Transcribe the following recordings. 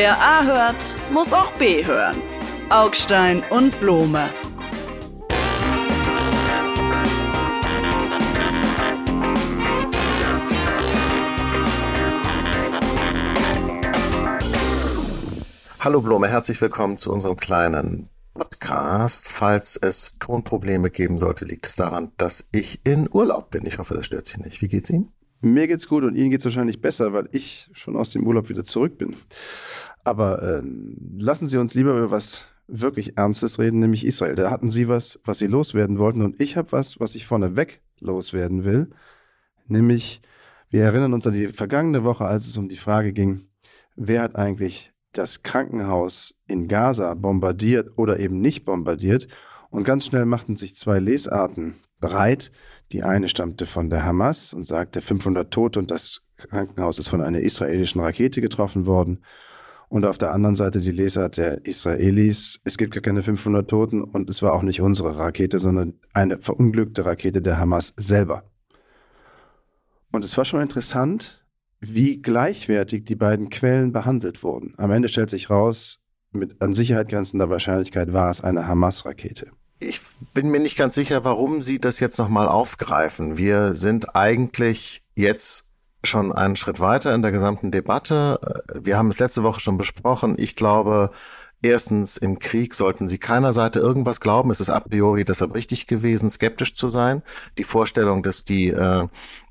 Wer A hört, muss auch B hören. Augstein und Blome. Hallo Blome, herzlich willkommen zu unserem kleinen Podcast. Falls es Tonprobleme geben sollte, liegt es daran, dass ich in Urlaub bin. Ich hoffe, das stört Sie nicht. Wie geht's Ihnen? Mir geht's gut und Ihnen geht's wahrscheinlich besser, weil ich schon aus dem Urlaub wieder zurück bin. Aber äh, lassen Sie uns lieber über was wirklich Ernstes reden, nämlich Israel. Da hatten Sie was, was Sie loswerden wollten und ich habe was, was ich vorneweg loswerden will. Nämlich, wir erinnern uns an die vergangene Woche, als es um die Frage ging, wer hat eigentlich das Krankenhaus in Gaza bombardiert oder eben nicht bombardiert. Und ganz schnell machten sich zwei Lesarten bereit. Die eine stammte von der Hamas und sagte 500 Tote und das Krankenhaus ist von einer israelischen Rakete getroffen worden. Und auf der anderen Seite die Lesart der Israelis, es gibt gar keine 500 Toten und es war auch nicht unsere Rakete, sondern eine verunglückte Rakete der Hamas selber. Und es war schon interessant, wie gleichwertig die beiden Quellen behandelt wurden. Am Ende stellt sich raus, mit an Sicherheit grenzender Wahrscheinlichkeit war es eine Hamas-Rakete. Ich bin mir nicht ganz sicher, warum Sie das jetzt nochmal aufgreifen. Wir sind eigentlich jetzt schon einen Schritt weiter in der gesamten Debatte. Wir haben es letzte Woche schon besprochen. Ich glaube, Erstens, im Krieg sollten sie keiner Seite irgendwas glauben. Es ist a priori deshalb richtig gewesen, skeptisch zu sein. Die Vorstellung, dass die äh,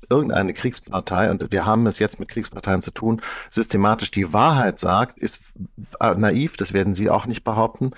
irgendeine Kriegspartei, und wir haben es jetzt mit Kriegsparteien zu tun, systematisch die Wahrheit sagt, ist naiv, das werden Sie auch nicht behaupten.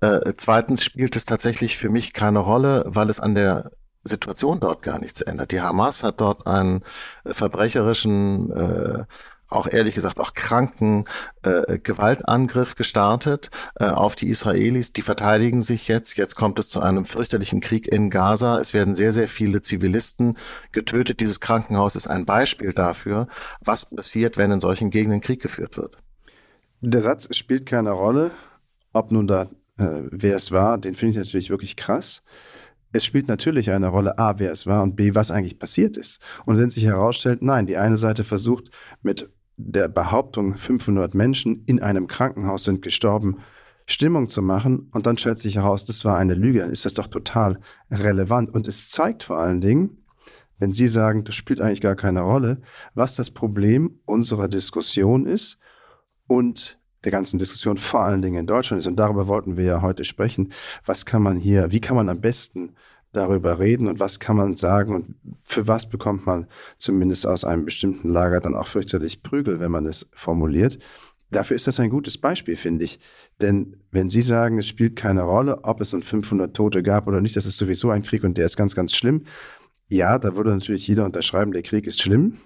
Äh, zweitens spielt es tatsächlich für mich keine Rolle, weil es an der Situation dort gar nichts ändert. Die Hamas hat dort einen verbrecherischen äh, auch ehrlich gesagt auch kranken äh, Gewaltangriff gestartet äh, auf die Israelis. Die verteidigen sich jetzt. Jetzt kommt es zu einem fürchterlichen Krieg in Gaza. Es werden sehr, sehr viele Zivilisten getötet. Dieses Krankenhaus ist ein Beispiel dafür, was passiert, wenn in solchen Gegenden Krieg geführt wird. Der Satz spielt keine Rolle, ob nun da äh, wer es war, den finde ich natürlich wirklich krass es spielt natürlich eine Rolle, A, wer es war und B, was eigentlich passiert ist. Und wenn sich herausstellt, nein, die eine Seite versucht mit der Behauptung, 500 Menschen in einem Krankenhaus sind gestorben, Stimmung zu machen und dann stellt sich heraus, das war eine Lüge, dann ist das doch total relevant. Und es zeigt vor allen Dingen, wenn Sie sagen, das spielt eigentlich gar keine Rolle, was das Problem unserer Diskussion ist und der ganzen Diskussion vor allen Dingen in Deutschland ist. Und darüber wollten wir ja heute sprechen. Was kann man hier, wie kann man am besten darüber reden und was kann man sagen und für was bekommt man zumindest aus einem bestimmten Lager dann auch fürchterlich Prügel, wenn man es formuliert. Dafür ist das ein gutes Beispiel, finde ich. Denn wenn Sie sagen, es spielt keine Rolle, ob es nun 500 Tote gab oder nicht, das ist sowieso ein Krieg und der ist ganz, ganz schlimm. Ja, da würde natürlich jeder unterschreiben, der Krieg ist schlimm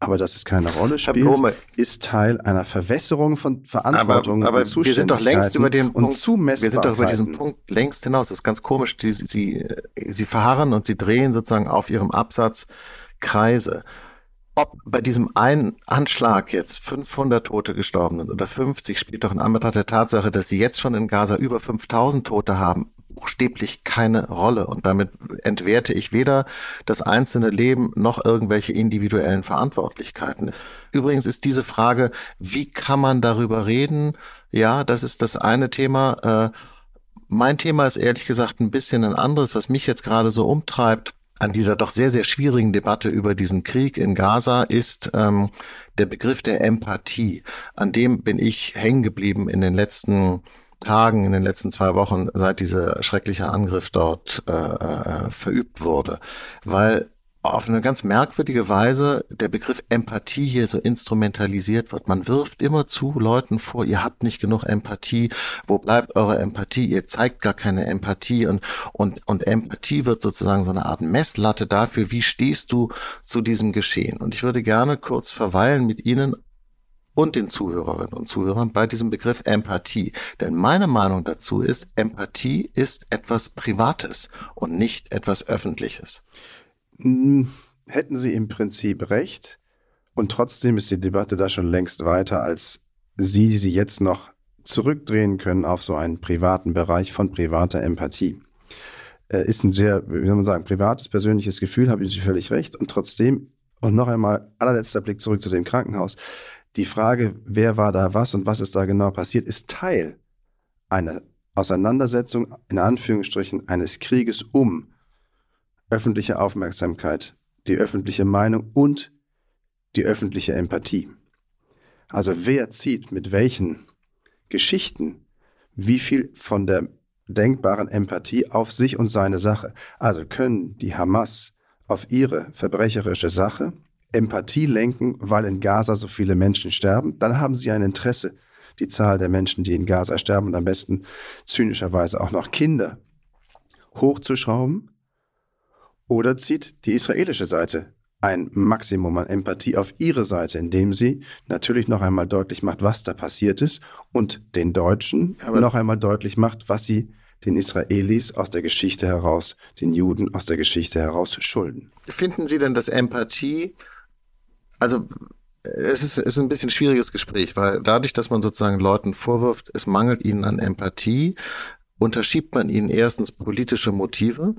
aber dass es keine Rolle spielt, ist Teil einer Verwässerung von Verantwortung aber, aber und wir sind doch längst über den Punkt, wir sind doch über diesen Punkt längst hinaus. Das ist ganz komisch. Die, sie, sie verharren und sie drehen sozusagen auf ihrem Absatz Kreise. Ob bei diesem einen Anschlag jetzt 500 Tote gestorben sind oder 50, spielt doch in Anbetracht der Tatsache, dass sie jetzt schon in Gaza über 5000 Tote haben, buchstäblich keine Rolle. Und damit entwerte ich weder das einzelne Leben noch irgendwelche individuellen Verantwortlichkeiten. Übrigens ist diese Frage, wie kann man darüber reden? Ja, das ist das eine Thema. Äh, mein Thema ist ehrlich gesagt ein bisschen ein anderes, was mich jetzt gerade so umtreibt an dieser doch sehr, sehr schwierigen Debatte über diesen Krieg in Gaza ist ähm, der Begriff der Empathie. An dem bin ich hängen geblieben in den letzten Tagen, in den letzten zwei Wochen, seit dieser schreckliche Angriff dort äh, äh, verübt wurde. Weil auf eine ganz merkwürdige Weise der Begriff Empathie hier so instrumentalisiert wird. Man wirft immer zu Leuten vor, ihr habt nicht genug Empathie, wo bleibt eure Empathie, ihr zeigt gar keine Empathie und, und, und Empathie wird sozusagen so eine Art Messlatte dafür, wie stehst du zu diesem Geschehen. Und ich würde gerne kurz verweilen mit Ihnen und den Zuhörerinnen und Zuhörern bei diesem Begriff Empathie. Denn meine Meinung dazu ist, Empathie ist etwas Privates und nicht etwas Öffentliches. Hm, hätten Sie im Prinzip recht. Und trotzdem ist die Debatte da schon längst weiter, als Sie sie jetzt noch zurückdrehen können auf so einen privaten Bereich von privater Empathie. Äh, ist ein sehr, wie soll man sagen, privates, persönliches Gefühl, habe ich völlig recht. Und trotzdem, und noch einmal allerletzter Blick zurück zu dem Krankenhaus Die Frage, wer war da was und was ist da genau passiert, ist Teil einer Auseinandersetzung, in Anführungsstrichen, eines Krieges um öffentliche Aufmerksamkeit, die öffentliche Meinung und die öffentliche Empathie. Also wer zieht mit welchen Geschichten wie viel von der denkbaren Empathie auf sich und seine Sache. Also können die Hamas auf ihre verbrecherische Sache Empathie lenken, weil in Gaza so viele Menschen sterben, dann haben sie ein Interesse, die Zahl der Menschen, die in Gaza sterben und am besten zynischerweise auch noch Kinder hochzuschrauben. Oder zieht die israelische Seite ein Maximum an Empathie auf ihre Seite, indem sie natürlich noch einmal deutlich macht, was da passiert ist und den Deutschen Aber noch einmal deutlich macht, was sie den Israelis aus der Geschichte heraus, den Juden aus der Geschichte heraus schulden. Finden Sie denn, dass Empathie, also es ist, ist ein bisschen schwieriges Gespräch, weil dadurch, dass man sozusagen Leuten vorwirft, es mangelt ihnen an Empathie, unterschiebt man ihnen erstens politische Motive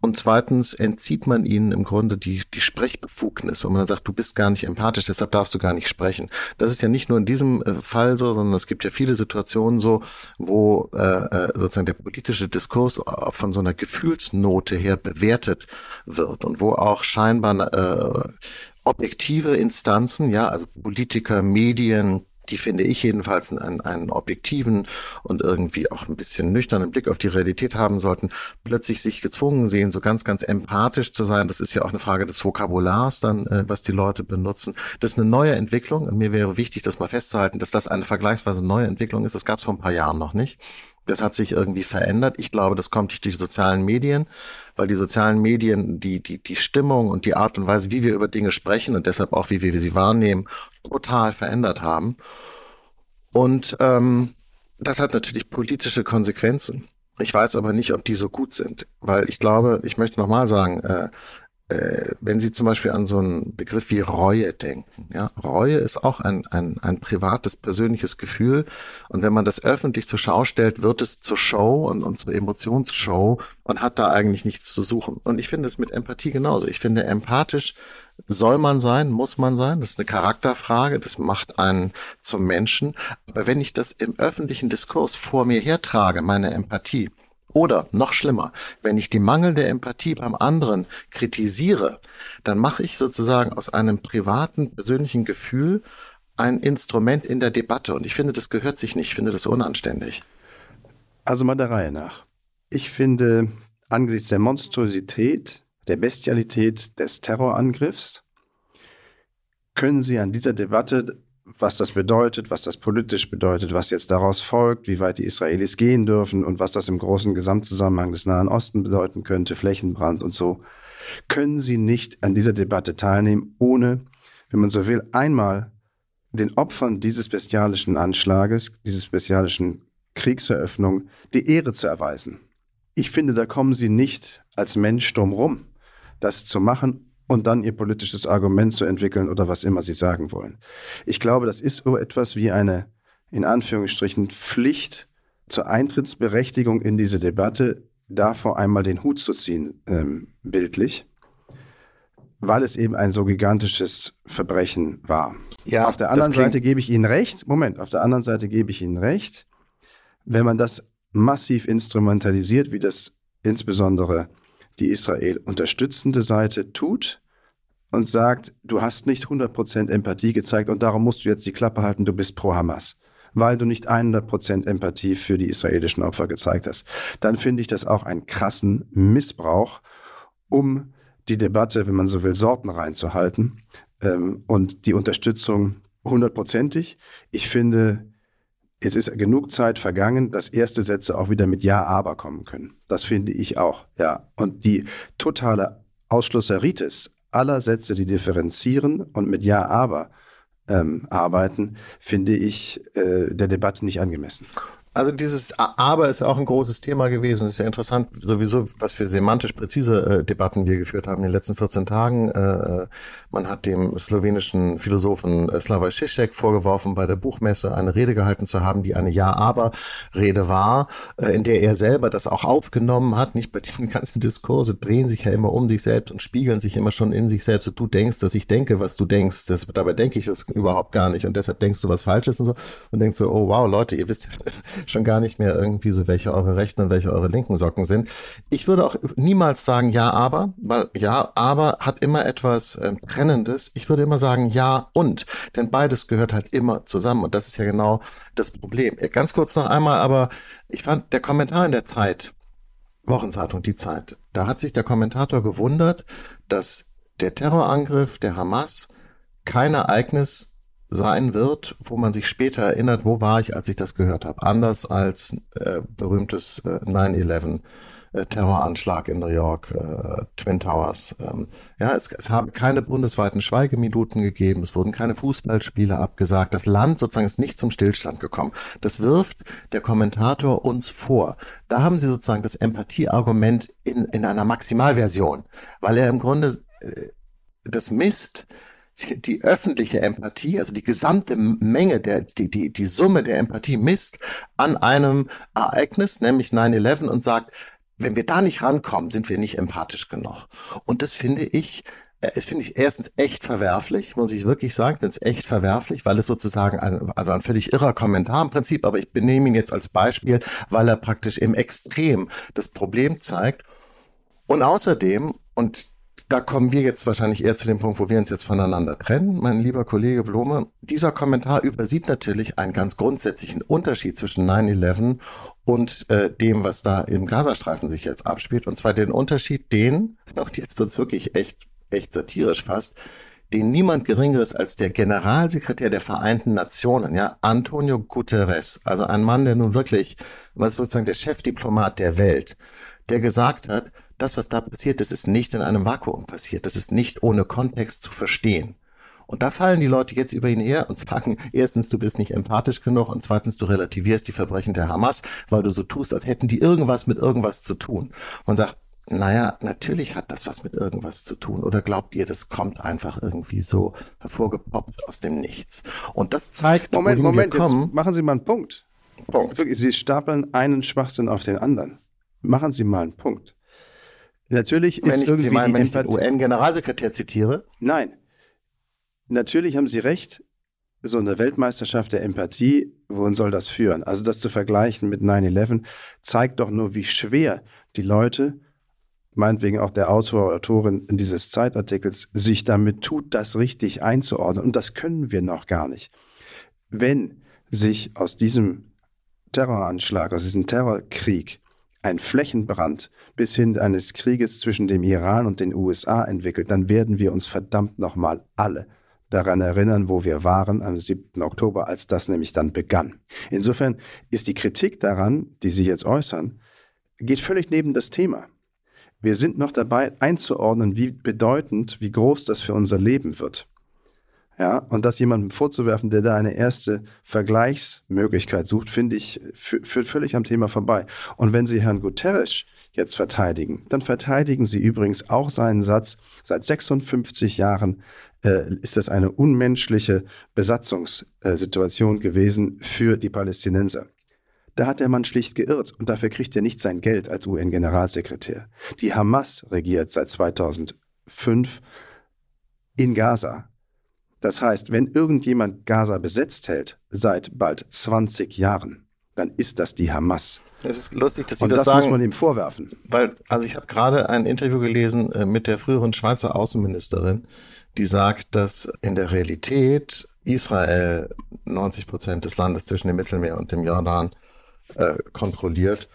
und zweitens entzieht man ihnen im Grunde die, die Sprechbefugnis, wenn man dann sagt, du bist gar nicht empathisch, deshalb darfst du gar nicht sprechen. Das ist ja nicht nur in diesem äh, Fall so, sondern es gibt ja viele Situationen so, wo äh, äh sozusagen der politische Diskurs von so einer Gefühlsnote her bewertet wird und wo auch scheinbar äh, objektive Instanzen, ja, also Politiker, Medien, die finde ich jedenfalls einen, einen objektiven und irgendwie auch ein bisschen nüchternen Blick auf die Realität haben sollten, plötzlich sich gezwungen sehen, so ganz, ganz empathisch zu sein. Das ist ja auch eine Frage des Vokabulars dann, äh, was die Leute benutzen. Das ist eine neue Entwicklung. Mir wäre wichtig, das mal festzuhalten, dass das eine vergleichsweise neue Entwicklung ist. Das gab es vor ein paar Jahren noch nicht. Das hat sich irgendwie verändert. Ich glaube, das kommt durch die sozialen Medien, weil die sozialen Medien die, die, die Stimmung und die Art und Weise, wie wir über Dinge sprechen und deshalb auch, wie wir sie wahrnehmen, total verändert haben. Und ähm, das hat natürlich politische Konsequenzen. Ich weiß aber nicht, ob die so gut sind, weil ich glaube, ich möchte nochmal sagen, äh, äh, wenn Sie zum Beispiel an so einen Begriff wie Reue denken, ja, Reue ist auch ein, ein, ein privates, persönliches Gefühl. Und wenn man das öffentlich zur Schau stellt, wird es zur Show und, und zur Emotionsshow und hat da eigentlich nichts zu suchen. Und ich finde es mit Empathie genauso. Ich finde, empathisch soll man sein, muss man sein. Das ist eine Charakterfrage. Das macht einen zum Menschen. Aber wenn ich das im öffentlichen Diskurs vor mir hertrage, meine Empathie, oder noch schlimmer, wenn ich die mangelnde Empathie beim anderen kritisiere, dann mache ich sozusagen aus einem privaten, persönlichen Gefühl ein Instrument in der Debatte. Und ich finde, das gehört sich nicht. Ich finde das unanständig. Also mal der Reihe nach. Ich finde, angesichts der Monstrosität, der Bestialität des Terrorangriffs, können Sie an dieser Debatte was das bedeutet, was das politisch bedeutet, was jetzt daraus folgt, wie weit die Israelis gehen dürfen und was das im großen Gesamtzusammenhang des Nahen Osten bedeuten könnte, Flächenbrand und so, können sie nicht an dieser Debatte teilnehmen, ohne, wenn man so will, einmal den Opfern dieses bestialischen Anschlages, dieses bestialischen Kriegseröffnung, die Ehre zu erweisen. Ich finde, da kommen sie nicht als Mensch drum rum, das zu machen, und dann ihr politisches Argument zu entwickeln oder was immer sie sagen wollen. Ich glaube, das ist so etwas wie eine, in Anführungsstrichen, Pflicht zur Eintrittsberechtigung in diese Debatte, davor einmal den Hut zu ziehen, ähm, bildlich, weil es eben ein so gigantisches Verbrechen war. Ja, auf der anderen Seite gebe ich Ihnen recht, Moment, auf der anderen Seite gebe ich Ihnen recht, wenn man das massiv instrumentalisiert, wie das insbesondere die Israel unterstützende Seite tut und sagt, du hast nicht 100% Empathie gezeigt und darum musst du jetzt die Klappe halten, du bist pro Hamas, weil du nicht 100% Empathie für die israelischen Opfer gezeigt hast. Dann finde ich das auch einen krassen Missbrauch, um die Debatte, wenn man so will, Sorten reinzuhalten ähm, und die Unterstützung hundertprozentig. Ich finde, Jetzt ist genug Zeit vergangen, dass erste Sätze auch wieder mit Ja, aber kommen können. Das finde ich auch, ja. Und die totale Ausschlusseritis aller Sätze, die differenzieren und mit Ja, aber ähm, arbeiten, finde ich äh, der Debatte nicht angemessen. Also dieses Aber ist ja auch ein großes Thema gewesen. Es ist ja interessant, sowieso, was für semantisch präzise äh, Debatten wir geführt haben in den letzten 14 Tagen. Äh, äh, man hat dem slowenischen Philosophen äh, Slavoj Žižek vorgeworfen, bei der Buchmesse eine Rede gehalten zu haben, die eine Ja-Aber-Rede war, äh, in der er selber das auch aufgenommen hat. Nicht bei diesen ganzen Diskurse drehen sich ja immer um sich selbst und spiegeln sich immer schon in sich selbst. Und du denkst, dass ich denke, was du denkst. Das, dabei denke ich es überhaupt gar nicht. Und deshalb denkst du was Falsches und so. Und denkst so, oh wow, Leute, ihr wisst schon gar nicht mehr irgendwie so, welche eure rechten und welche eure linken Socken sind. Ich würde auch niemals sagen ja, aber, weil ja, aber hat immer etwas äh, Trennendes. Ich würde immer sagen ja und, denn beides gehört halt immer zusammen und das ist ja genau das Problem. Ganz kurz noch einmal, aber ich fand der Kommentar in der Zeit, Wochenzeitung, die Zeit, da hat sich der Kommentator gewundert, dass der Terrorangriff der Hamas kein Ereignis sein wird, wo man sich später erinnert, wo war ich, als ich das gehört habe. Anders als äh, berühmtes äh, 9-11. Äh, Terroranschlag in New York, äh, Twin Towers. Ähm, ja, es, es haben keine bundesweiten Schweigeminuten gegeben, es wurden keine Fußballspiele abgesagt. Das Land sozusagen ist nicht zum Stillstand gekommen. Das wirft der Kommentator uns vor. Da haben sie sozusagen das Empathieargument in, in einer Maximalversion, weil er im Grunde äh, das misst die öffentliche Empathie, also die gesamte Menge der, die, die, die Summe der Empathie misst an einem Ereignis, nämlich 9-11 und sagt, wenn wir da nicht rankommen, sind wir nicht empathisch genug. Und das finde ich, äh, es finde ich erstens echt verwerflich, muss ich wirklich sagen, es echt verwerflich, weil es sozusagen ein, also ein völlig irrer Kommentar im Prinzip, aber ich benehme ihn jetzt als Beispiel, weil er praktisch im Extrem das Problem zeigt. Und außerdem, und da kommen wir jetzt wahrscheinlich eher zu dem Punkt, wo wir uns jetzt voneinander trennen, mein lieber Kollege Blome. Dieser Kommentar übersieht natürlich einen ganz grundsätzlichen Unterschied zwischen 9-11 und äh, dem, was da im Gazastreifen sich jetzt abspielt. Und zwar den Unterschied, den, und jetzt wird's wirklich echt, echt satirisch fast, den niemand Geringeres als der Generalsekretär der Vereinten Nationen, ja, Antonio Guterres, also ein Mann, der nun wirklich, was würde ich sagen, der Chefdiplomat der Welt, der gesagt hat, das, was da passiert, das ist nicht in einem Vakuum passiert. Das ist nicht ohne Kontext zu verstehen. Und da fallen die Leute jetzt über ihn her und sagen, erstens, du bist nicht empathisch genug und zweitens, du relativierst die Verbrechen der Hamas, weil du so tust, als hätten die irgendwas mit irgendwas zu tun. Man sagt, naja, natürlich hat das was mit irgendwas zu tun. Oder glaubt ihr, das kommt einfach irgendwie so hervorgepoppt aus dem Nichts? Und das zeigt, Moment, Moment, wir kommen. Jetzt machen Sie mal einen Punkt. Punkt. Sie stapeln einen Schwachsinn auf den anderen. Machen Sie mal einen Punkt. Natürlich wenn ist ich, irgendwie Sie meinen, wenn ich den UN-Generalsekretär zitiere? Nein. Natürlich haben Sie recht. So eine Weltmeisterschaft der Empathie, wohin soll das führen? Also das zu vergleichen mit 9-11 zeigt doch nur, wie schwer die Leute, meinetwegen auch der Autor oder Autorin dieses Zeitartikels, sich damit tut, das richtig einzuordnen. Und das können wir noch gar nicht. Wenn sich aus diesem Terroranschlag, aus diesem Terrorkrieg ein Flächenbrand bis hin eines Krieges zwischen dem Iran und den USA entwickelt, dann werden wir uns verdammt nochmal alle daran erinnern, wo wir waren am 7. Oktober, als das nämlich dann begann. Insofern ist die Kritik daran, die Sie jetzt äußern, geht völlig neben das Thema. Wir sind noch dabei einzuordnen, wie bedeutend, wie groß das für unser Leben wird. Ja, und das jemandem vorzuwerfen, der da eine erste Vergleichsmöglichkeit sucht, finde ich, führt völlig am Thema vorbei. Und wenn Sie Herrn Guterres jetzt verteidigen, dann verteidigen Sie übrigens auch seinen Satz, seit 56 Jahren äh, ist das eine unmenschliche Besatzungssituation gewesen für die Palästinenser. Da hat der Mann schlicht geirrt und dafür kriegt er nicht sein Geld als UN-Generalsekretär. Die Hamas regiert seit 2005 in Gaza das heißt, wenn irgendjemand Gaza besetzt hält seit bald 20 Jahren, dann ist das die Hamas. Es ist lustig, dass Sie Und das, das sagen. muss man ihm vorwerfen. Weil, also ich habe gerade ein Interview gelesen äh, mit der früheren Schweizer Außenministerin, die sagt, dass in der Realität Israel 90 Prozent des Landes zwischen dem Mittelmeer und dem Jordan äh, kontrolliert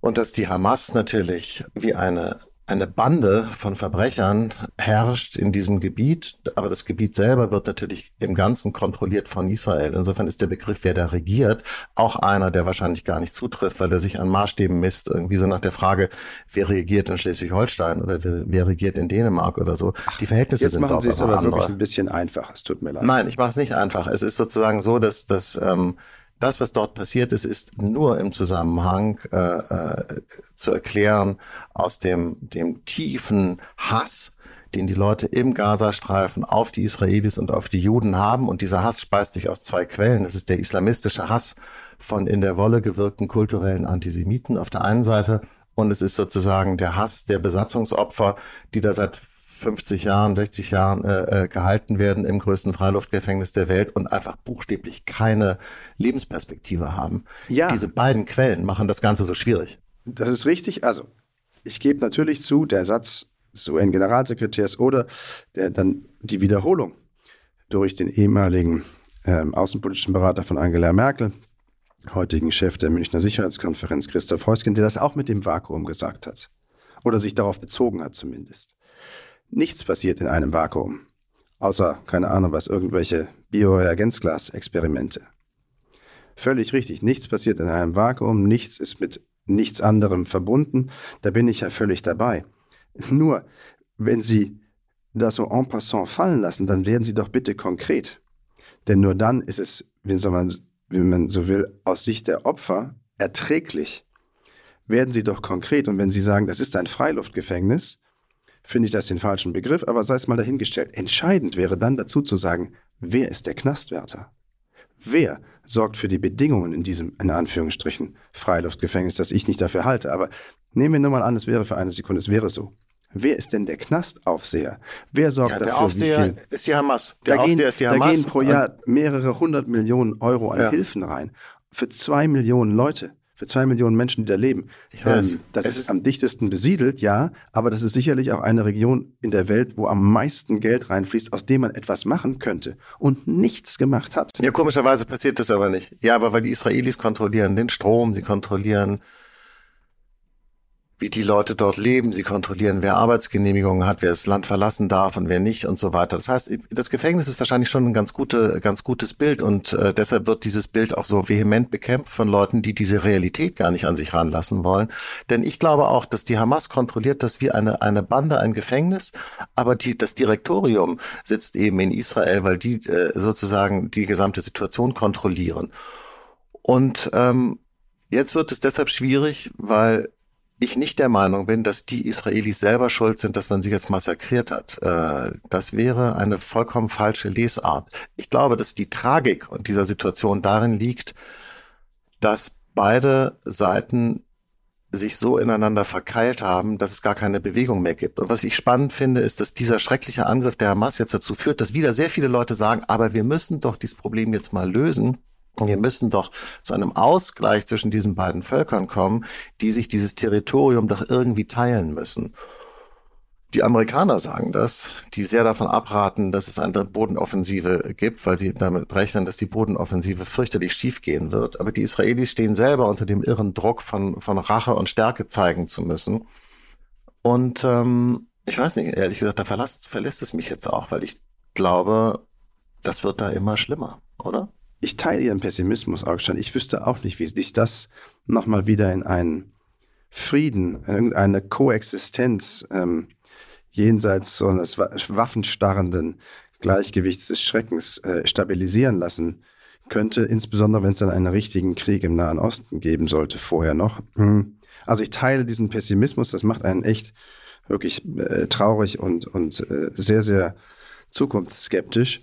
und dass die Hamas natürlich wie eine eine Bande von Verbrechern herrscht in diesem Gebiet, aber das Gebiet selber wird natürlich im Ganzen kontrolliert von Israel. Insofern ist der Begriff, wer da regiert, auch einer, der wahrscheinlich gar nicht zutrifft, weil er sich an Maßstäben misst, irgendwie so nach der Frage, wer regiert in Schleswig-Holstein oder wer, regiert in Dänemark oder so. Die Verhältnisse Jetzt sind machen Sie es aber andere. wirklich ein bisschen einfach. Es tut mir leid. Nein, ich mache es nicht einfach. Es ist sozusagen so, dass, dass ähm, Das, was dort passiert ist, ist nur im Zusammenhang äh, äh, zu erklären aus dem, dem tiefen Hass, den die Leute im Gazastreifen auf die Israelis und auf die Juden haben. Und dieser Hass speist sich aus zwei Quellen. Das ist der islamistische Hass von in der Wolle gewirkten kulturellen Antisemiten auf der einen Seite und es ist sozusagen der Hass der Besatzungsopfer, die da seit 50 Jahren, 60 Jahren äh, äh, gehalten werden im größten Freiluftgefängnis der Welt und einfach buchstäblich keine Lebensperspektive haben. Ja. Diese beiden Quellen machen das Ganze so schwierig. Das ist richtig. Also, ich gebe natürlich zu, der Satz des UN-Generalsekretärs oder der, dann die Wiederholung durch den ehemaligen ähm, außenpolitischen Berater von Angela Merkel, heutigen Chef der Münchner Sicherheitskonferenz, Christoph Heusgen, der das auch mit dem Vakuum gesagt hat. Oder sich darauf bezogen hat zumindest. Nichts passiert in einem Vakuum. Außer, keine Ahnung was, irgendwelche Bioreagenzglas-Experimente. Völlig richtig, nichts passiert in einem Vakuum, nichts ist mit nichts anderem verbunden. Da bin ich ja völlig dabei. Nur, wenn Sie das so en passant fallen lassen, dann werden Sie doch bitte konkret. Denn nur dann ist es, soll man wenn man so will, aus Sicht der Opfer erträglich, werden Sie doch konkret. Und wenn Sie sagen, das ist ein Freiluftgefängnis, finde ich das den falschen Begriff, aber sei es mal dahingestellt. Entscheidend wäre dann dazu zu sagen, wer ist der Knastwärter? Wer sorgt für die Bedingungen in diesem, in Anführungsstrichen, Freiluftgefängnis, das ich nicht dafür halte? Aber nehmen wir nur mal an, es wäre für eine Sekunde, es wäre so. Wer ist denn der Knastaufseher? Wer sorgt ja, der dafür? Der Aufseher wie viel? ist die Hamas. Der da Aufseher gehen, ist die Hamas. Da gehen pro Jahr mehrere hundert Millionen Euro an ja. Hilfen rein. Für zwei Millionen Leute. Für zwei Millionen Menschen, die da leben. Ich weiß. Ähm, das ist, ist am dichtesten besiedelt, ja, aber das ist sicherlich auch eine Region in der Welt, wo am meisten Geld reinfließt, aus dem man etwas machen könnte und nichts gemacht hat. Ja, komischerweise passiert das aber nicht. Ja, aber weil die Israelis kontrollieren den Strom, sie kontrollieren wie die Leute dort leben. Sie kontrollieren, wer Arbeitsgenehmigungen hat, wer das Land verlassen darf und wer nicht und so weiter. Das heißt, das Gefängnis ist wahrscheinlich schon ein ganz, gute, ganz gutes Bild und äh, deshalb wird dieses Bild auch so vehement bekämpft von Leuten, die diese Realität gar nicht an sich ranlassen wollen. Denn ich glaube auch, dass die Hamas kontrolliert das wie eine, eine Bande, ein Gefängnis, aber die, das Direktorium sitzt eben in Israel, weil die äh, sozusagen die gesamte Situation kontrollieren. Und ähm, Jetzt wird es deshalb schwierig, weil ich nicht der Meinung bin, dass die Israelis selber schuld sind, dass man sie jetzt massakriert hat. Äh, das wäre eine vollkommen falsche Lesart. Ich glaube, dass die Tragik dieser Situation darin liegt, dass beide Seiten sich so ineinander verkeilt haben, dass es gar keine Bewegung mehr gibt. Und was ich spannend finde, ist, dass dieser schreckliche Angriff der Hamas jetzt dazu führt, dass wieder sehr viele Leute sagen, aber wir müssen doch dieses Problem jetzt mal lösen. Wir müssen doch zu einem Ausgleich zwischen diesen beiden Völkern kommen, die sich dieses Territorium doch irgendwie teilen müssen. Die Amerikaner sagen das, die sehr davon abraten, dass es eine Bodenoffensive gibt, weil sie damit rechnen, dass die Bodenoffensive fürchterlich schiefgehen wird. Aber die Israelis stehen selber unter dem irren Druck von, von Rache und Stärke zeigen zu müssen. Und ähm, ich weiß nicht, ehrlich gesagt, da verlässt, verlässt es mich jetzt auch, weil ich glaube, das wird da immer schlimmer, oder? Ich teile Ihren Pessimismus, Augstein. Ich wüsste auch nicht, wie sich das nochmal wieder in einen Frieden, irgendeine Koexistenz ähm, jenseits so eines waffenstarrenden Gleichgewichts des Schreckens äh, stabilisieren lassen könnte, insbesondere wenn es dann einen richtigen Krieg im Nahen Osten geben sollte, vorher noch. Hm. Also ich teile diesen Pessimismus, das macht einen echt wirklich äh, traurig und, und äh, sehr, sehr zukunftsskeptisch.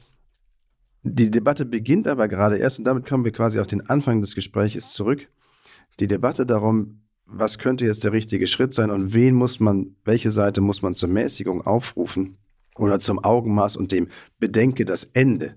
Die Debatte beginnt aber gerade erst, und damit kommen wir quasi auf den Anfang des Gespräches zurück. Die Debatte darum, was könnte jetzt der richtige Schritt sein und wen muss man, welche Seite muss man zur Mäßigung aufrufen oder zum Augenmaß und dem Bedenke das Ende.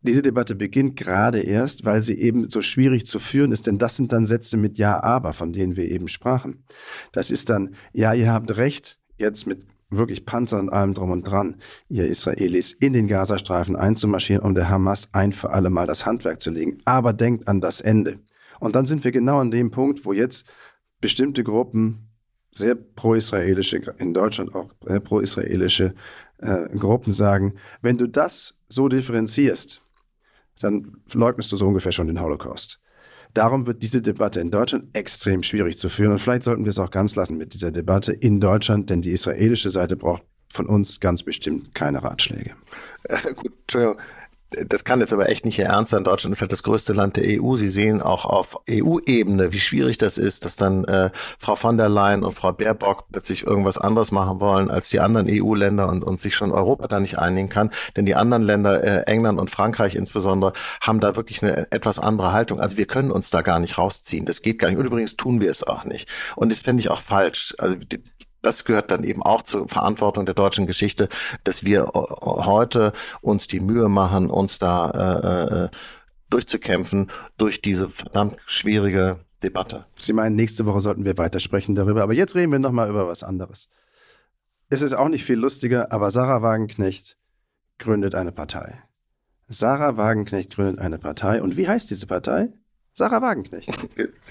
Diese Debatte beginnt gerade erst, weil sie eben so schwierig zu führen ist, denn das sind dann Sätze mit Ja, aber, von denen wir eben sprachen. Das ist dann, ja, ihr habt recht, jetzt mit wirklich Panzer und allem drum und dran, ihr Israelis, in den Gazastreifen einzumarschieren, um der Hamas ein für alle Mal das Handwerk zu legen. Aber denkt an das Ende. Und dann sind wir genau an dem Punkt, wo jetzt bestimmte Gruppen, sehr pro-israelische, in Deutschland auch sehr pro-israelische äh, Gruppen sagen, wenn du das so differenzierst, dann leugnest du so ungefähr schon den Holocaust. Darum wird diese Debatte in Deutschland extrem schwierig zu führen. Und vielleicht sollten wir es auch ganz lassen mit dieser Debatte in Deutschland, denn die israelische Seite braucht von uns ganz bestimmt keine Ratschläge. Äh, gut, Entschuldigung. Das kann jetzt aber echt nicht Ihr Ernst sein. Deutschland ist halt das größte Land der EU. Sie sehen auch auf EU-Ebene, wie schwierig das ist, dass dann äh, Frau von der Leyen und Frau Baerbock plötzlich irgendwas anderes machen wollen als die anderen EU-Länder und, und sich schon Europa da nicht einigen kann. Denn die anderen Länder, äh, England und Frankreich insbesondere, haben da wirklich eine etwas andere Haltung. Also wir können uns da gar nicht rausziehen. Das geht gar nicht. Und übrigens tun wir es auch nicht. Und das fände ich auch falsch. Also das gehört dann eben auch zur Verantwortung der deutschen Geschichte, dass wir heute uns die Mühe machen, uns da äh, äh, durchzukämpfen durch diese verdammt schwierige Debatte. Sie meinen, nächste Woche sollten wir weitersprechen darüber. Aber jetzt reden wir nochmal über was anderes. Es ist auch nicht viel lustiger, aber Sarah Wagenknecht gründet eine Partei. Sarah Wagenknecht gründet eine Partei. Und wie heißt diese Partei? Sarah Wagenknecht.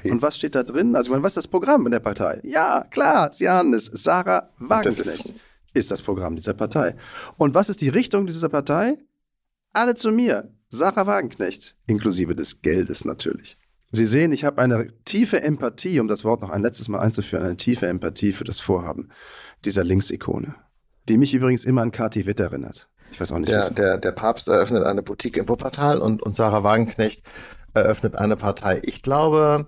Und was steht da drin? Also, ich meine, was ist das Programm in der Partei? Ja, klar, Sie ahnen es. Sarah Wagenknecht das ist, ist das Programm dieser Partei. Und was ist die Richtung dieser Partei? Alle zu mir. Sarah Wagenknecht. Inklusive des Geldes natürlich. Sie sehen, ich habe eine tiefe Empathie, um das Wort noch ein letztes Mal einzuführen, eine tiefe Empathie für das Vorhaben dieser Linksikone. Die mich übrigens immer an Kati Witt erinnert. Ich weiß auch nicht. Der, der, der Papst eröffnet eine Boutique in Wuppertal und, und Sarah Wagenknecht eröffnet eine Partei. Ich glaube,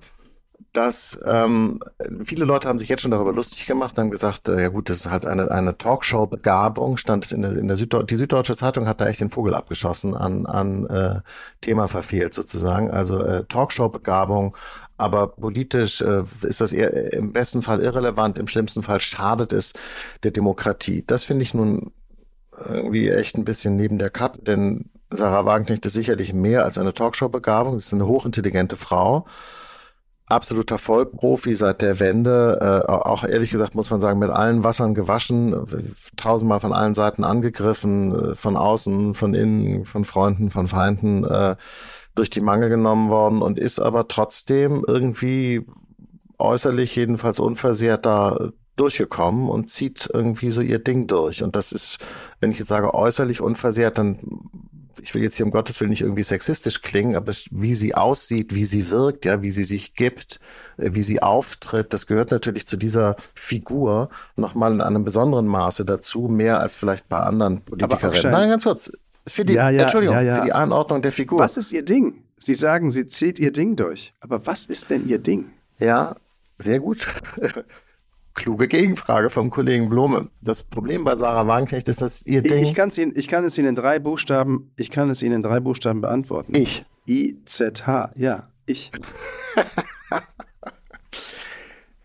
dass ähm, viele Leute haben sich jetzt schon darüber lustig gemacht, haben gesagt, äh, ja gut, das ist halt eine, eine Talkshow-Begabung, stand es in der, in der Süddeu die Süddeutsche Zeitung hat da echt den Vogel abgeschossen an, an äh, Thema verfehlt sozusagen. Also äh, Talkshow-Begabung, aber politisch äh, ist das eher im besten Fall irrelevant, im schlimmsten Fall schadet es der Demokratie. Das finde ich nun irgendwie echt ein bisschen neben der Kappe, denn Sarah Wagenknecht ist sicherlich mehr als eine Talkshow-Begabung. Sie ist eine hochintelligente Frau. Absoluter Vollprofi seit der Wende. Äh, auch ehrlich gesagt muss man sagen, mit allen Wassern gewaschen, tausendmal von allen Seiten angegriffen, äh, von außen, von innen, von Freunden, von Feinden äh, durch die Mangel genommen worden und ist aber trotzdem irgendwie äußerlich jedenfalls unversehrt da durchgekommen und zieht irgendwie so ihr Ding durch. Und das ist, wenn ich jetzt sage äußerlich unversehrt, dann ich will jetzt hier um Gottes Willen nicht irgendwie sexistisch klingen, aber wie sie aussieht, wie sie wirkt, ja, wie sie sich gibt, äh, wie sie auftritt, das gehört natürlich zu dieser Figur nochmal in einem besonderen Maße dazu, mehr als vielleicht bei anderen Politikerinnen. Nein, ganz kurz. Für die, ja, ja, Entschuldigung, ja, für die Einordnung der Figur. Was ist ihr Ding? Sie sagen, sie zieht ihr Ding durch. Aber was ist denn ihr Ding? Ja, sehr gut. kluge Gegenfrage vom Kollegen Blome. Das Problem bei Sarah Wagenknecht ist, dass ihr Ding... Ich, ich, kann's Ihnen, ich kann es Ihnen in drei Buchstaben, ich kann es Ihnen in drei Buchstaben beantworten. Ich. I-Z-H, ja, ich.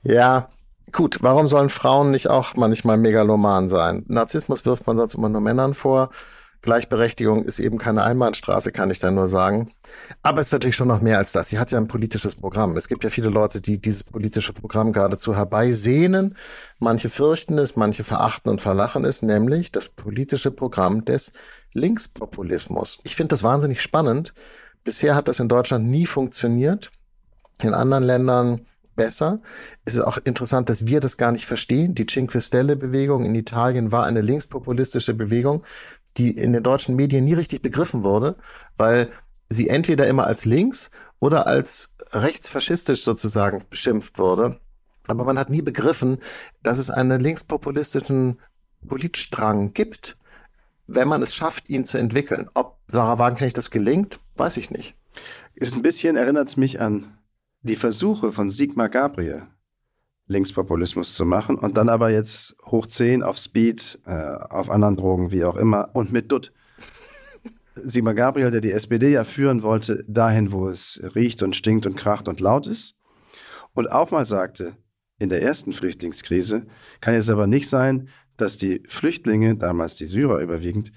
ja, gut, warum sollen Frauen nicht auch manchmal megaloman sein? Narzissmus wirft man sonst immer nur Männern vor. Gleichberechtigung ist eben keine Einbahnstraße, kann ich da nur sagen. Aber es ist natürlich schon noch mehr als das. Sie hat ja ein politisches Programm. Es gibt ja viele Leute, die dieses politische Programm geradezu herbeisehnen. Manche fürchten es, manche verachten und verlachen es, nämlich das politische Programm des Linkspopulismus. Ich finde das wahnsinnig spannend. Bisher hat das in Deutschland nie funktioniert. In anderen Ländern besser. Es ist auch interessant, dass wir das gar nicht verstehen. Die Cinque Stelle Bewegung in Italien war eine linkspopulistische Bewegung die in den deutschen Medien nie richtig begriffen wurde, weil sie entweder immer als links oder als rechtsfaschistisch sozusagen beschimpft wurde. Aber man hat nie begriffen, dass es einen linkspopulistischen Politstrang gibt, wenn man es schafft, ihn zu entwickeln. Ob Sarah Wagenknecht das gelingt, weiß ich nicht. Ist ein bisschen erinnert es mich an die Versuche von Sigmar Gabriel, Linkspopulismus zu machen und dann aber jetzt hoch 10 auf Speed, äh, auf anderen Drogen, wie auch immer und mit Dutt. Sigmar Gabriel, der die SPD ja führen wollte, dahin, wo es riecht und stinkt und kracht und laut ist. Und auch mal sagte, in der ersten Flüchtlingskrise kann es aber nicht sein, dass die Flüchtlinge, damals die Syrer überwiegend,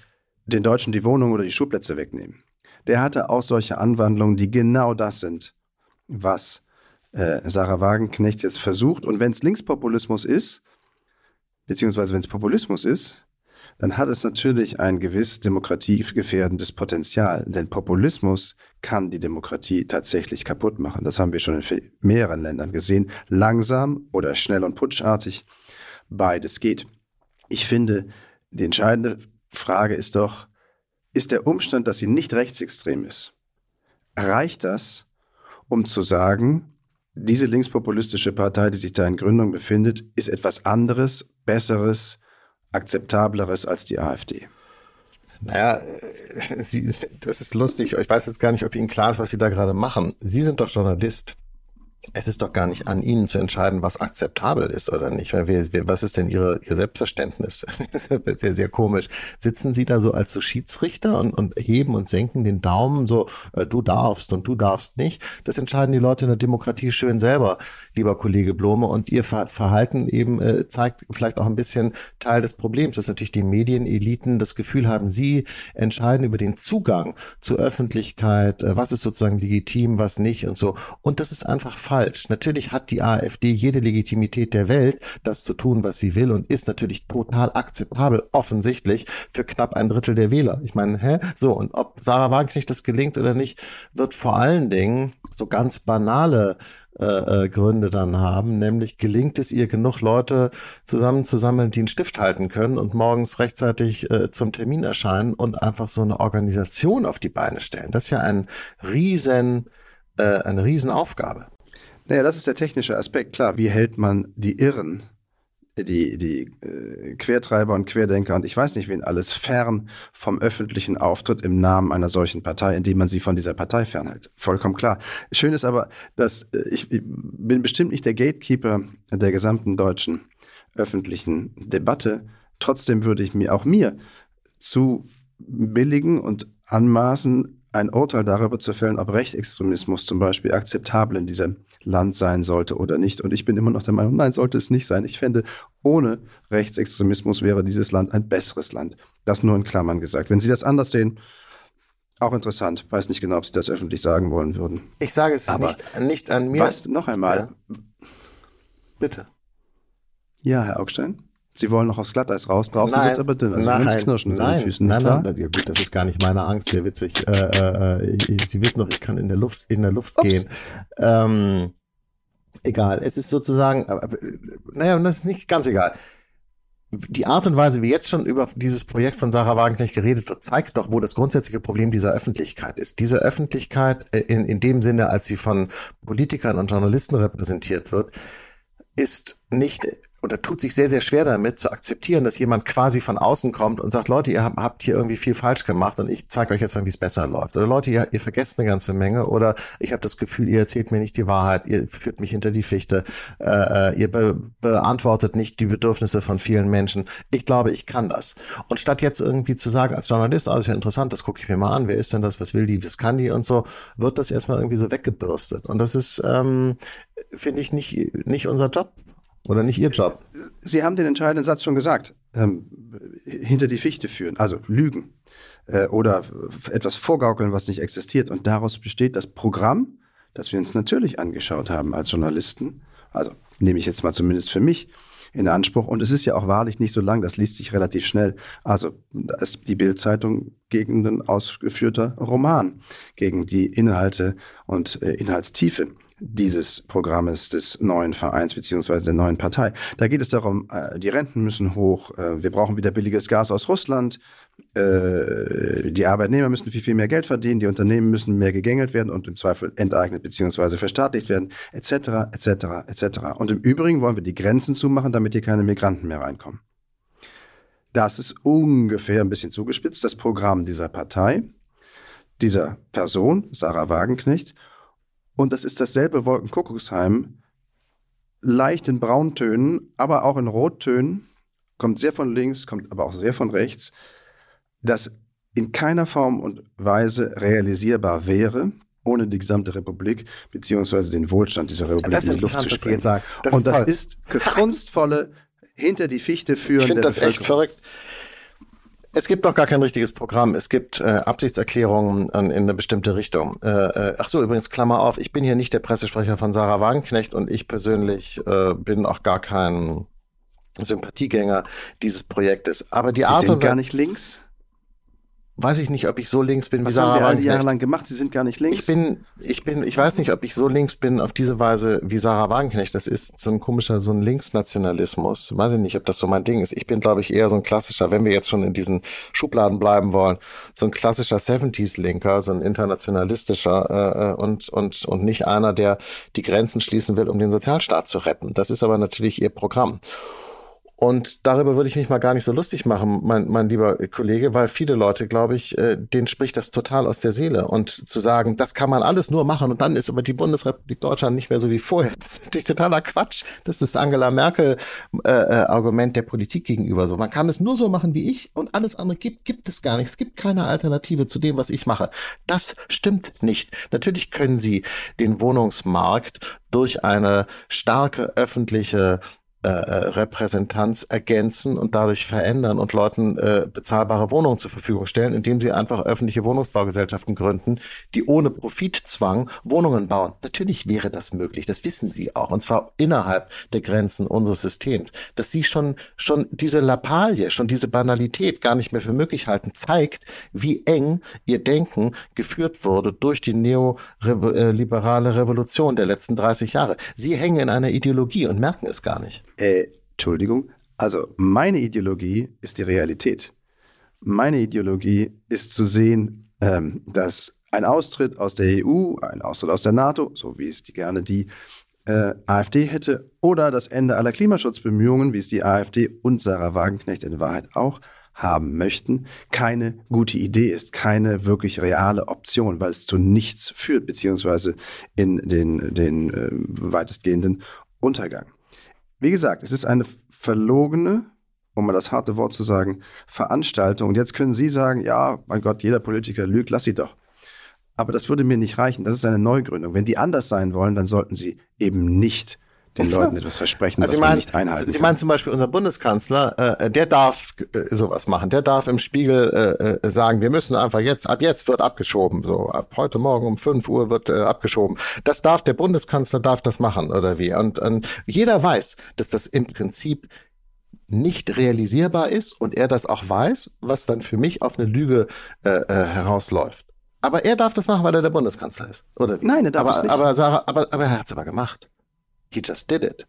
den Deutschen die Wohnung oder die Schulplätze wegnehmen. Der hatte auch solche Anwandlungen, die genau das sind, was äh, Sarah Wagenknecht jetzt versucht. Und wenn es Linkspopulismus ist, beziehungsweise wenn es Populismus ist, dann hat es natürlich ein gewiss demokratiegefährdendes Potenzial. Denn Populismus kann die Demokratie tatsächlich kaputt machen. Das haben wir schon in mehreren Ländern gesehen. Langsam oder schnell und putschartig. Beides geht. Ich finde, die entscheidende Frage ist doch, ist der Umstand, dass sie nicht rechtsextrem ist, reicht das, um zu sagen, diese linkspopulistische Partei, die sich da in Gründung befindet, ist etwas anderes, besseres, akzeptableres als die AfD. Naja, äh, Sie, das ist lustig. Ich weiß jetzt gar nicht, ob Ihnen klar ist, was Sie da gerade machen. Sie sind doch Journalist es ist doch gar nicht an Ihnen zu entscheiden, was akzeptabel ist oder nicht. Was ist denn Ihre, Ihr Selbstverständnis? Das ist sehr, sehr komisch. Sitzen Sie da so als so Schiedsrichter und, und heben und senken den Daumen so, äh, du darfst und du darfst nicht? Das entscheiden die Leute in der Demokratie schön selber, lieber Kollege Blome. Und Ihr Verhalten eben äh, zeigt vielleicht auch ein bisschen Teil des Problems, dass natürlich die Medieneliten das Gefühl haben, sie entscheiden über den Zugang zur Öffentlichkeit, äh, was ist sozusagen legitim, was nicht und so. Und das ist einfach falsch falsch. Natürlich hat die AfD jede Legitimität der Welt, das zu tun, was sie will und ist natürlich total akzeptabel, offensichtlich, für knapp ein Drittel der Wähler. Ich meine, hä? So, und ob Sarah Wagenknecht das gelingt oder nicht, wird vor allen Dingen so ganz banale äh, äh, Gründe dann haben, nämlich gelingt es ihr genug Leute zusammenzusammeln, die einen Stift halten können und morgens rechtzeitig äh, zum Termin erscheinen und einfach so eine Organisation auf die Beine stellen. Das ist ja ein riesen, äh, eine Riesenaufgabe. Naja, das ist der technische Aspekt. Klar, wie hält man die Irren, die, die äh, Quertreiber und Querdenker und ich weiß nicht wen alles fern vom öffentlichen Auftritt im Namen einer solchen Partei, indem man sie von dieser Partei fernhält. Vollkommen klar. Schön ist aber, dass äh, ich, ich bin bestimmt nicht der Gatekeeper der gesamten deutschen öffentlichen Debatte. Trotzdem würde ich mir auch mir zu billigen und anmaßen, ein Urteil darüber zu fällen, ob Rechtsextremismus zum Beispiel akzeptabel in diesem Land sein sollte oder nicht. Und ich bin immer noch der Meinung, nein, sollte es nicht sein. Ich fände, ohne Rechtsextremismus wäre dieses Land ein besseres Land. Das nur in Klammern gesagt. Wenn Sie das anders sehen, auch interessant. Weiß nicht genau, ob Sie das öffentlich sagen wollen würden. Ich sage es Aber nicht, nicht an mir. Was? Noch einmal. Ja. Bitte. Ja, Herr Augstein. Sie wollen noch aufs Glatteis raus, draußen wird es aber dünn. Also nein, knirschen in nein, den Füßen, nein, nein, nein, ja gut, das ist gar nicht meine Angst, sehr witzig. Äh, äh, äh Sie wissen doch, ich kann in der Luft, in der Luft gehen. Ähm, egal, es ist sozusagen, äh, naja, und das ist nicht ganz egal. Die Art und Weise, wie jetzt schon über dieses Projekt von Sarah Wagenknecht geredet wird, zeigt doch, wo das grundsätzliche Problem dieser Öffentlichkeit ist. Diese Öffentlichkeit, äh, in, in dem Sinne, als sie von Politikern und Journalisten repräsentiert wird, ist nicht oder tut sich sehr, sehr schwer damit zu akzeptieren, dass jemand quasi von außen kommt und sagt, Leute, ihr habt hier irgendwie viel falsch gemacht und ich zeige euch jetzt mal, wie es besser läuft. Oder Leute, ihr, ihr vergesst eine ganze Menge oder ich habe das Gefühl, ihr erzählt mir nicht die Wahrheit, ihr führt mich hinter die Fichte, äh, äh, ihr be beantwortet nicht die Bedürfnisse von vielen Menschen. Ich glaube, ich kann das. Und statt jetzt irgendwie zu sagen als Journalist, oh, ist ja interessant, das gucke ich mir mal an, wer ist denn das, was will die, was kann die und so, wird das erstmal irgendwie so weggebürstet. Und das ist, ähm, finde ich, nicht, nicht unser Job oder nicht Ihr Job? Sie haben den entscheidenden Satz schon gesagt. Ähm, hinter die Fichte führen, also lügen äh, oder etwas vorgaukeln, was nicht existiert. Und daraus besteht das Programm, das wir uns natürlich angeschaut haben als Journalisten. Also nehme ich jetzt mal zumindest für mich in Anspruch. Und es ist ja auch wahrlich nicht so lang, das liest sich relativ schnell. Also da ist die Bildzeitung gegen ein ausgeführter Roman, gegen die Inhalte und äh, Inhaltstiefe dieses Programmes des neuen Vereins beziehungsweise der neuen Partei. Da geht es darum, äh, die Renten müssen hoch, äh, wir brauchen wieder billiges Gas aus Russland, äh, die Arbeitnehmer müssen viel, viel mehr Geld verdienen, die Unternehmen müssen mehr gegängelt werden und im Zweifel enteignet beziehungsweise verstaatlicht werden, etc., etc., etc. Und im Übrigen wollen wir die Grenzen zumachen, damit hier keine Migranten mehr reinkommen. Das ist ungefähr ein bisschen zugespitzt, das Programm dieser Partei, dieser Person, Sarah Wagenknecht. Und das ist dasselbe Wolkenkuckucksheim, leicht in Brauntönen, aber auch in Rottönen, kommt sehr von links, kommt aber auch sehr von rechts, das in keiner Form und Weise realisierbar wäre, ohne die gesamte Republik beziehungsweise den Wohlstand dieser Republik das in die Luft zu sprengen. Das und das toll. ist das kunstvolle hinter die Fichte führen. Ich finde das echt verrückt. Es gibt doch gar kein richtiges Programm. Es gibt äh, Absichtserklärungen in, in eine bestimmte Richtung. Äh, äh, ach so, übrigens, Klammer auf, ich bin hier nicht der Pressesprecher von Sarah Wagenknecht und ich persönlich äh, bin auch gar kein Sympathiegänger dieses Projektes. Aber die Sie Art sind gar nicht links? Weiß ich nicht, ob ich so links bin Was wie Sarah haben wir Wagenknecht. Jahre lang gemacht? Sie sind gar nicht links. Ich bin, ich bin, ich weiß nicht, ob ich so links bin auf diese Weise wie Sarah Wagenknecht. Das ist so ein komischer, so ein Linksnationalismus. Weiß ich nicht, ob das so mein Ding ist. Ich bin, glaube ich, eher so ein klassischer, wenn wir jetzt schon in diesen Schubladen bleiben wollen, so ein klassischer 70s-Linker, so ein internationalistischer äh, und, und, und nicht einer, der die Grenzen schließen will, um den Sozialstaat zu retten. Das ist aber natürlich ihr Programm. Und darüber würde ich mich mal gar nicht so lustig machen, mein, mein lieber Kollege, weil viele Leute, glaube ich, äh, denen spricht das total aus der Seele. Und zu sagen, das kann man alles nur machen und dann ist aber die Bundesrepublik Deutschland nicht mehr so wie vorher. Das ist natürlich totaler Quatsch. Das ist Angela Merkel äh, äh, Argument der Politik gegenüber so. Man kann es nur so machen wie ich und alles andere gibt, gibt es gar nicht. Es gibt keine Alternative zu dem, was ich mache. Das stimmt nicht. Natürlich können Sie den Wohnungsmarkt durch eine starke öffentliche äh, äh, Repräsentanz ergänzen und dadurch verändern und Leuten äh, bezahlbare Wohnungen zur Verfügung stellen, indem sie einfach öffentliche Wohnungsbaugesellschaften gründen, die ohne Profitzwang Wohnungen bauen. Natürlich wäre das möglich, das wissen sie auch, und zwar innerhalb der Grenzen unseres Systems. Dass sie schon, schon diese Lappalie, schon diese Banalität gar nicht mehr für möglich halten, zeigt, wie eng ihr Denken geführt wurde durch die neoliberale Revolution der letzten 30 Jahre. Sie hängen in einer Ideologie und merken es gar nicht. Äh, Entschuldigung. Also meine Ideologie ist die Realität. Meine Ideologie ist zu sehen, ähm, dass ein Austritt aus der EU, ein Austritt aus der NATO, so wie es die gerne die äh, AfD hätte, oder das Ende aller Klimaschutzbemühungen, wie es die AfD und Sarah Wagenknecht in Wahrheit auch haben möchten, keine gute Idee ist, keine wirklich reale Option, weil es zu nichts führt, beziehungsweise in den, den äh, weitestgehenden Untergang. Wie gesagt, es ist eine verlogene, um mal das harte Wort zu sagen, Veranstaltung. Und jetzt können Sie sagen, ja, mein Gott, jeder Politiker lügt, lass sie doch. Aber das würde mir nicht reichen. Das ist eine Neugründung. Wenn die anders sein wollen, dann sollten sie eben nicht den Leuten etwas versprechen, also was man nicht einhalten Sie meinen zum Beispiel unser Bundeskanzler, äh, der darf äh, sowas machen. Der darf im Spiegel äh, äh, sagen, wir müssen einfach jetzt, ab jetzt wird abgeschoben. So, ab heute Morgen um 5 Uhr wird äh, abgeschoben. Das darf, der Bundeskanzler darf das machen, oder wie? Und, und jeder weiß, dass das im Prinzip nicht realisierbar ist und er das auch weiß, was dann für mich auf eine Lüge äh, äh, herausläuft. Aber er darf das machen, weil er der Bundeskanzler ist, oder wie? Nein, er darf aber, es nicht. Aber, Sarah, aber, aber er hat es aber gemacht. He just did it.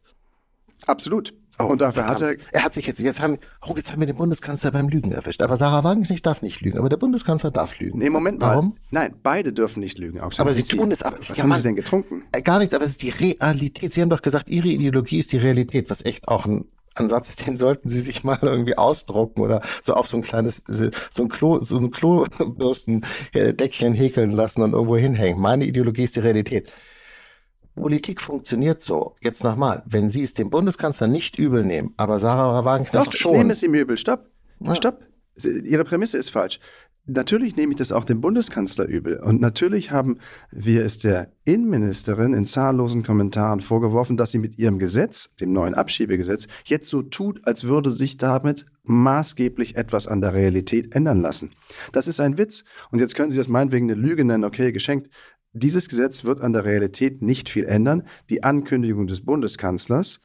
Absolut. Oh, und dafür hat er. Er hat sich jetzt, jetzt haben, oh, jetzt haben wir den Bundeskanzler beim Lügen erwischt. Aber Sarah Wagenknecht darf nicht lügen, aber der Bundeskanzler darf lügen. Nee, Moment mal. Warum? Nein, beide dürfen nicht lügen. Auch aber sie tun es, aber. Was ja, haben Mann, Sie denn getrunken? Äh, gar nichts, aber es ist die Realität. Sie haben doch gesagt, Ihre Ideologie ist die Realität, was echt auch ein Ansatz ist, den sollten Sie sich mal irgendwie ausdrucken oder so auf so ein kleines, so ein Klo, so ein Klobürstendeckchen häkeln lassen und irgendwo hinhängen. Meine Ideologie ist die Realität. Politik funktioniert so. Jetzt nochmal, wenn Sie es dem Bundeskanzler nicht übel nehmen, aber Sarah Wagenknecht Doch, schon. Ich nehme es ihm übel. Stopp. Ja. Stopp. Ihre Prämisse ist falsch. Natürlich nehme ich das auch dem Bundeskanzler übel. Und natürlich haben wir es der Innenministerin in zahllosen Kommentaren vorgeworfen, dass sie mit ihrem Gesetz, dem neuen Abschiebegesetz, jetzt so tut, als würde sich damit maßgeblich etwas an der Realität ändern lassen. Das ist ein Witz. Und jetzt können Sie das meinetwegen eine Lüge nennen, okay, geschenkt. Dieses Gesetz wird an der Realität nicht viel ändern. Die Ankündigung des Bundeskanzlers,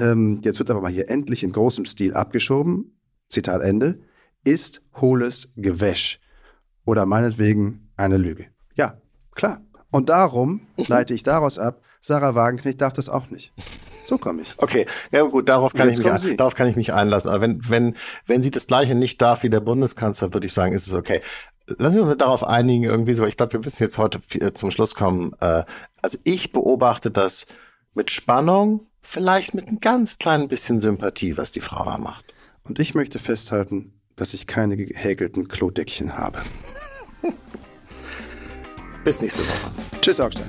ähm, jetzt wird aber mal hier endlich in großem Stil abgeschoben, Zitat Ende, ist hohles Gewäsch. Oder meinetwegen eine Lüge. Ja, klar. Und darum leite ich daraus ab, Sarah Wagenknecht darf das auch nicht. So komme ich. Okay, ja gut, darauf kann, ich mich, darauf kann ich mich einlassen. Aber wenn, wenn, wenn sie das Gleiche nicht darf wie der Bundeskanzler, würde ich sagen, ist es okay. Lassen wir uns darauf einigen, irgendwie so. Ich glaube, wir müssen jetzt heute zum Schluss kommen. Äh, also ich beobachte das mit Spannung, vielleicht mit ein ganz kleinen bisschen Sympathie, was die Frau da macht. Und ich möchte festhalten, dass ich keine gehäkelten Klodeckchen habe. Bis nächste Woche. Tschüss, Augstein.